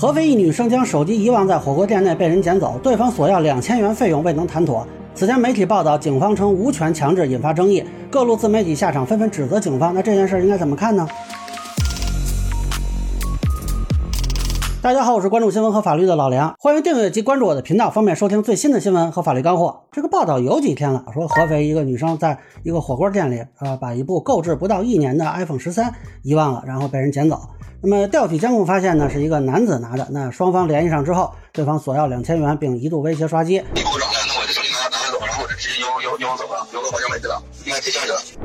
合肥一女生将手机遗忘在火锅店内被人捡走，对方索要两千元费用未能谈妥。此前媒体报道，警方称无权强制，引发争议。各路自媒体下场纷纷指责警方，那这件事应该怎么看呢？大家好，我是关注新闻和法律的老梁，欢迎订阅及关注我的频道，方便收听最新的新闻和法律干货。这个报道有几天了，说合肥一个女生在一个火锅店里，啊，把一部购置不到一年的 iPhone 十三遗忘了，然后被人捡走。那么调取监控发现呢，是一个男子拿的。那双方联系上之后，对方索要两千元，并一度威胁刷机。给我转来，那我这手机拿走，然后我就直接要要要走了，要个保险没的了，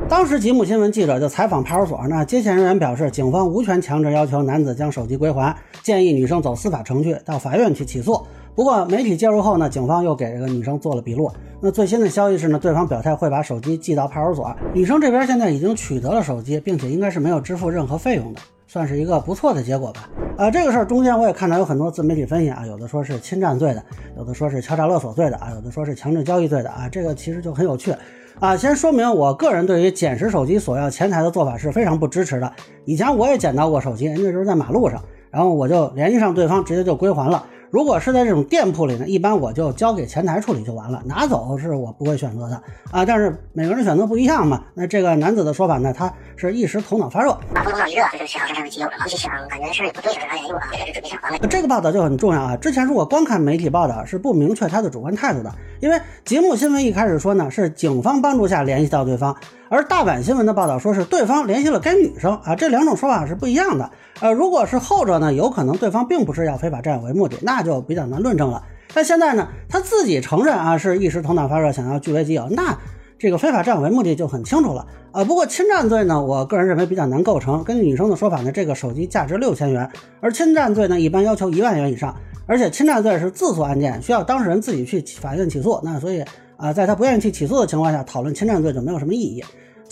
当时吉姆新闻记者就采访派出所，那接线人员表示，警方无权强制要求男子将手机归还，建议女生走司法程序，到法院去起诉。不过媒体介入后呢，警方又给这个女生做了笔录。那最新的消息是呢，对方表态会把手机寄到派出所。女生这边现在已经取得了手机，并且应该是没有支付任何费用的。算是一个不错的结果吧。啊，这个事儿中间我也看到有很多自媒体分析啊，有的说是侵占罪的，有的说是敲诈勒索罪的啊，有的说是强制交易罪的啊。这个其实就很有趣啊。先说明我个人对于捡拾手机索要钱财的做法是非常不支持的。以前我也捡到过手机，那时候在马路上，然后我就联系上对方，直接就归还了。如果是在这种店铺里呢，一般我就交给前台处理就完了，拿走是我不会选择的啊。但是每个人选择不一样嘛。那这个男子的说法呢，他是一时头脑发热，头脑一热就是想上上机油，然后就想感觉事儿也不对，然后也有了，开始准备上了。这个报道就很重要啊。之前如果光看媒体报道，是不明确他的主观态度的，因为节目新闻一开始说呢，是警方帮助下联系到对方。而大阪新闻的报道说是对方联系了该女生啊，这两种说法是不一样的。呃，如果是后者呢，有可能对方并不是要非法占有为目的，那就比较难论证了。但现在呢，他自己承认啊，是一时头脑发热，想要据为己有，那这个非法占有为目的就很清楚了啊。不过侵占罪呢，我个人认为比较难构成。根据女生的说法呢，这个手机价值六千元，而侵占罪呢，一般要求一万元以上，而且侵占罪是自诉案件，需要当事人自己去法院起诉。那所以啊，在他不愿意去起诉的情况下，讨论侵占罪就没有什么意义。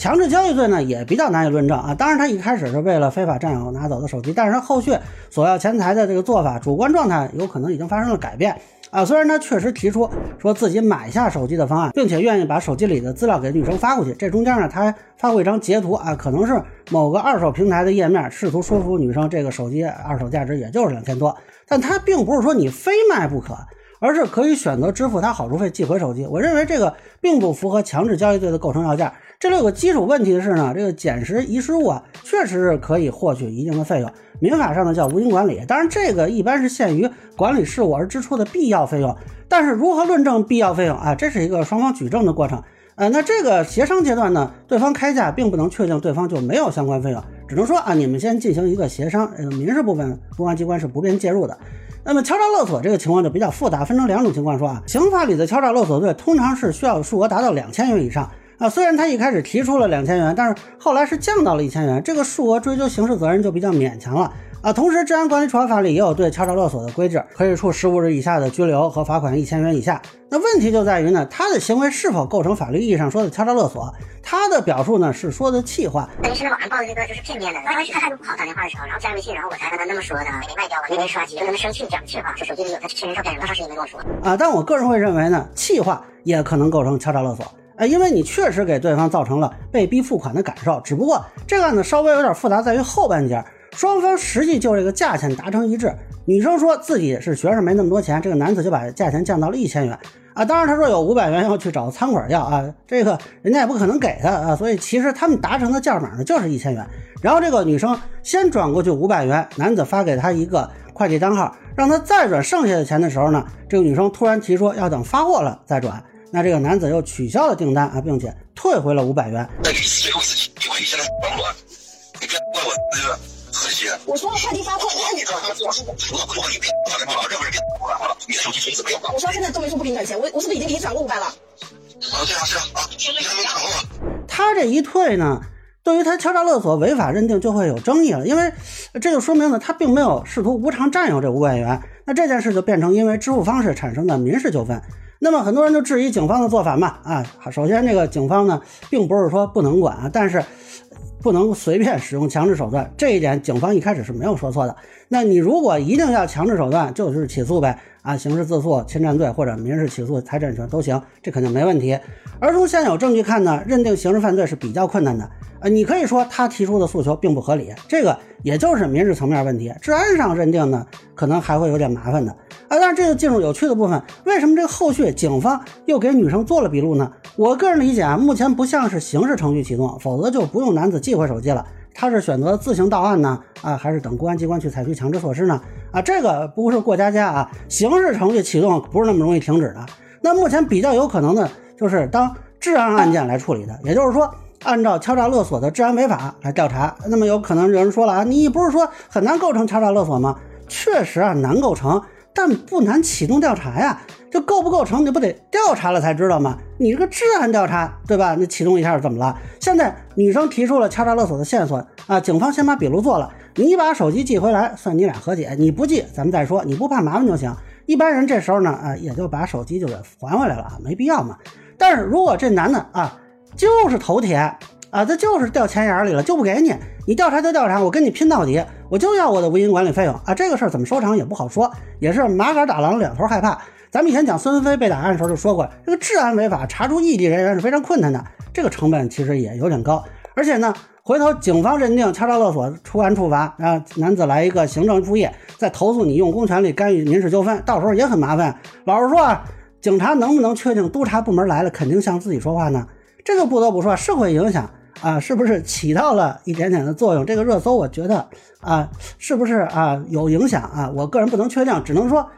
强制交易罪呢也比较难以论证啊。当然，他一开始是为了非法占有拿走的手机，但是他后续索要钱财的这个做法，主观状态有可能已经发生了改变啊。虽然他确实提出说自己买下手机的方案，并且愿意把手机里的资料给女生发过去，这中间呢他还发过一张截图啊，可能是某个二手平台的页面，试图说服女生这个手机二手价值也就是两千多。但他并不是说你非卖不可，而是可以选择支付他好处费寄回手机。我认为这个并不符合强制交易罪的构成要件。这里有个基础问题是呢，这个捡拾遗失物啊，确实是可以获取一定的费用，民法上呢叫无经管理。当然，这个一般是限于管理事务而支出的必要费用。但是如何论证必要费用啊？这是一个双方举证的过程。呃，那这个协商阶段呢，对方开价并不能确定对方就没有相关费用，只能说啊，你们先进行一个协商。呃，民事部分公安机关是不便介入的。那么敲诈勒索这个情况就比较复杂，分成两种情况说啊，刑法里的敲诈勒索罪通常是需要数额达到两千元以上。啊，虽然他一开始提出了两千元，但是后来是降到了一千元，这个数额追究刑事责任就比较勉强了啊。同时，《治安管理处罚法》里也有对敲诈勒索的规制，可以处十五日以下的拘留和罚款一千元以下。那问题就在于呢，他的行为是否构成法律意义上说的敲诈勒索？他的表述呢是说的气话，等于是网上报的这个就是片面的。刚开始他态度不好，打电话的时候，然后加微信，然后我才跟他那么说的，给卖掉了，因为刷机，就跟他生气讲气话，说手机里有他亲人照片，多长时间没跟我说啊？但我个人会认为呢，气话也可能构成敲诈勒索。呃，因为你确实给对方造成了被逼付款的感受，只不过这个案子稍微有点复杂，在于后半截，双方实际就这个价钱达成一致。女生说自己是学生，没那么多钱，这个男子就把价钱降到了一千元啊。当然他说有五百元要去找餐馆要啊，这个人家也不可能给他啊，所以其实他们达成的价码呢就是一千元。然后这个女生先转过去五百元，男子发给她一个快递单号，让他再转剩下的钱的时候呢，这个女生突然提出要等发货了再转。那这个男子又取消了订单啊，并且退回了五百元。那你最后一次机会，现在帮我，你别怪我这个和谐。我说快递发货，那你说我说我我你别打电话了，任何人别打电话了，你的手机从此没有了。我说现在都没说不给你转钱，我我是不是已经给你转过五百了？啊，这样是啊，啊你还没转过吗？他这一退呢，对于他敲诈勒索违法认定就会有争议了，因为这就说明呢，他并没有试图无偿占有这五百元，那这件事就变成因为支付方式产生的民事纠纷。那么很多人就质疑警方的做法嘛啊，首先这个警方呢，并不是说不能管啊，但是不能随便使用强制手段，这一点警方一开始是没有说错的。那你如果一定要强制手段，就是起诉呗啊，刑事自诉、侵占罪或者民事起诉财产权都行，这肯定没问题。而从现有证据看呢，认定刑事犯罪是比较困难的呃，你可以说他提出的诉求并不合理，这个也就是民事层面问题。治安上认定呢，可能还会有点麻烦的。啊，但是这就进入有趣的部分，为什么这个后续警方又给女生做了笔录呢？我个人理解啊，目前不像是刑事程序启动，否则就不用男子寄回手机了。他是选择自行到案呢，啊，还是等公安机关去采取强制措施呢？啊，这个不是过家家啊，刑事程序启动不是那么容易停止的。那目前比较有可能的就是当治安案件来处理的，也就是说，按照敲诈勒索的治安违法来调查。那么有可能有人说了啊，你不是说很难构成敲诈勒索吗？确实啊，难构成。但不难启动调查呀，这构不构成，你不得调查了才知道吗？你这个治安调查，对吧？你启动一下怎么了？现在女生提出了敲诈勒索的线索啊，警方先把笔录做了，你把手机寄回来，算你俩和解。你不寄，咱们再说。你不怕麻烦就行。一般人这时候呢，啊，也就把手机就给还回来了啊，没必要嘛。但是如果这男的啊，就是头铁啊，他就是掉钱眼里了，就不给你。你调查就调查，我跟你拼到底，我就要我的无因管理费用啊！这个事儿怎么收场也不好说，也是马杆打狼两头害怕。咱们以前讲孙飞被打案的时候就说过，这个治安违法查出异地人员是非常困难的，这个成本其实也有点高。而且呢，回头警方认定敲诈勒索出案处罚，啊，男子来一个行政复议，再投诉你用公权力干预民事纠纷，到时候也很麻烦。老实说啊，警察能不能确定督察部门来了肯定向自己说话呢？这就不得不说，社会影响。啊，是不是起到了一点点的作用？这个热搜，我觉得啊，是不是啊有影响啊？我个人不能确定，只能说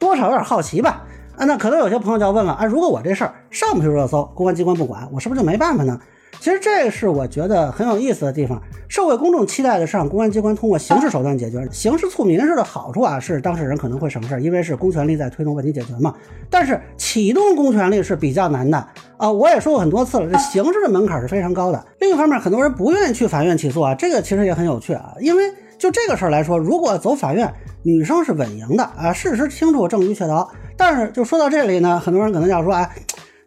多少有点好奇吧。啊，那可能有些朋友就要问了啊，如果我这事儿上不去热搜，公安机关不管，我是不是就没办法呢？其实这是我觉得很有意思的地方。社会公众期待的是让公安机关通过刑事手段解决，刑事促民事的好处啊，是当事人可能会省事，因为是公权力在推动问题解决嘛。但是启动公权力是比较难的啊，我也说过很多次了，这刑事的门槛是非常高的。另一方面，很多人不愿意去法院起诉啊，这个其实也很有趣啊，因为就这个事儿来说，如果走法院，女生是稳赢的啊，事实清楚，证据确凿。但是就说到这里呢，很多人可能要说，哎。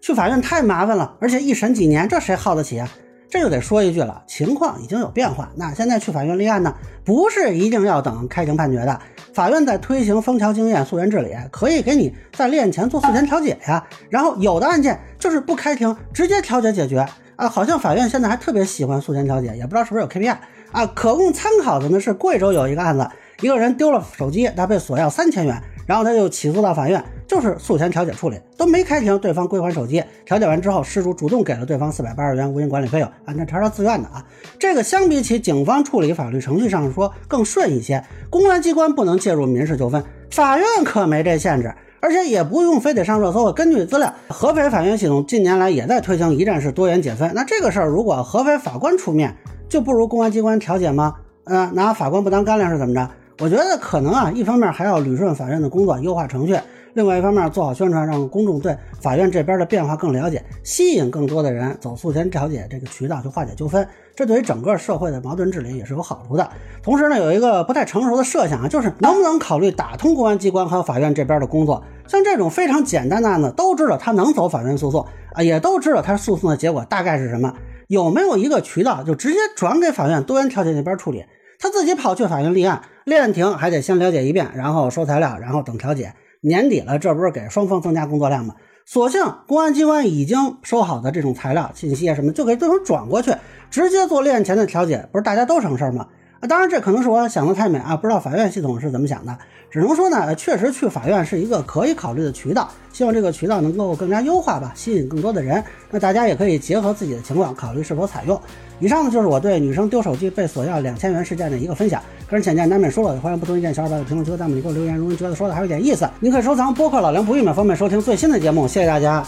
去法院太麻烦了，而且一审几年，这谁耗得起啊？这就得说一句了，情况已经有变化。那现在去法院立案呢，不是一定要等开庭判决的。法院在推行枫桥经验、溯源治理，可以给你在立案前做诉前调解呀。然后有的案件就是不开庭，直接调解解决啊。好像法院现在还特别喜欢诉前调解，也不知道是不是有 KPI 啊。可供参考的呢是贵州有一个案子，一个人丢了手机，他被索要三千元。然后他就起诉到法院，就是诉前调解处理，都没开庭，对方归还手机。调解完之后，失主主动给了对方四百八十元无因管理费用，啊，那全是自愿的啊。这个相比起警方处理法律程序上说更顺一些。公安机关不能介入民事纠纷，法院可没这限制，而且也不用非得上热搜。根据资料，合肥法院系统近年来也在推行一站式多元解分。那这个事儿如果合肥法官出面，就不如公安机关调解吗？嗯，拿法官不当干粮是怎么着？我觉得可能啊，一方面还要捋顺法院的工作，优化程序；另外一方面做好宣传，让公众对法院这边的变化更了解，吸引更多的人走诉前调解这个渠道去化解纠纷。这对于整个社会的矛盾治理也是有好处的。同时呢，有一个不太成熟的设想啊，就是能不能考虑打通公安机关和法院这边的工作？像这种非常简单的案子，都知道他能走法院诉讼啊，也都知道他诉讼的结果大概是什么，有没有一个渠道就直接转给法院多元调解那边处理？他自己跑去法院立案，立案庭还得先了解一遍，然后收材料，然后等调解。年底了，这不是给双方增加工作量吗？索性公安机关已经收好的这种材料、信息啊什么，就给对方转过去，直接做立案前的调解，不是大家都省事儿吗？啊，当然这可能是我想的太美啊，不知道法院系统是怎么想的。只能说呢，确实去法院是一个可以考虑的渠道，希望这个渠道能够更加优化吧，吸引更多的人。那大家也可以结合自己的情况考虑是否采用。以上呢就是我对女生丢手机被索要两千元事件的一个分享，个人浅见难免说了，欢迎不同意见小伙伴在评论区和弹幕里给我留言。如果您觉得说的还有点意思，您可以收藏播客老梁不郁闷，方便收听最新的节目。谢谢大家。